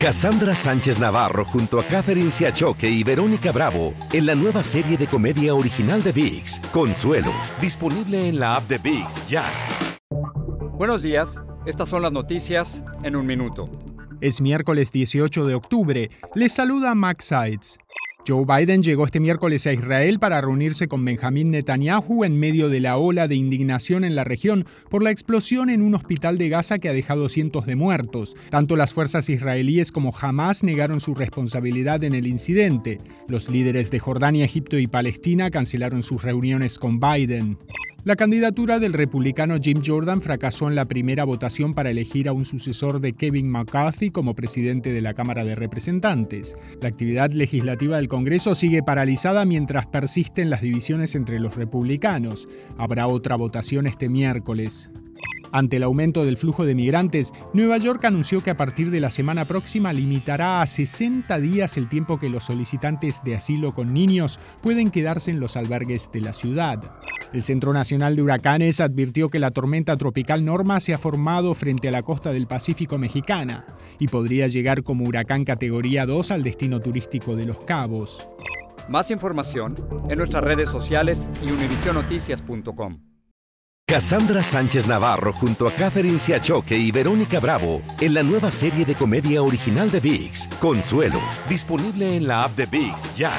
Cassandra Sánchez Navarro junto a Catherine Siachoque y Verónica Bravo en la nueva serie de comedia original de VIX, Consuelo, disponible en la app de VIX ya. Buenos días, estas son las noticias en un minuto. Es miércoles 18 de octubre. Les saluda Max Sides. Joe Biden llegó este miércoles a Israel para reunirse con Benjamín Netanyahu en medio de la ola de indignación en la región por la explosión en un hospital de Gaza que ha dejado cientos de muertos. Tanto las fuerzas israelíes como Hamas negaron su responsabilidad en el incidente. Los líderes de Jordania, Egipto y Palestina cancelaron sus reuniones con Biden. La candidatura del republicano Jim Jordan fracasó en la primera votación para elegir a un sucesor de Kevin McCarthy como presidente de la Cámara de Representantes. La actividad legislativa del Congreso sigue paralizada mientras persisten las divisiones entre los republicanos. Habrá otra votación este miércoles. Ante el aumento del flujo de migrantes, Nueva York anunció que a partir de la semana próxima limitará a 60 días el tiempo que los solicitantes de asilo con niños pueden quedarse en los albergues de la ciudad. El Centro Nacional de Huracanes advirtió que la tormenta tropical Norma se ha formado frente a la costa del Pacífico mexicana y podría llegar como huracán categoría 2 al destino turístico de Los Cabos. Más información en nuestras redes sociales y univisionoticias.com. Cassandra Sánchez Navarro junto a Catherine Siachoque y Verónica Bravo en la nueva serie de comedia original de VIX, Consuelo, disponible en la app de VIX ya.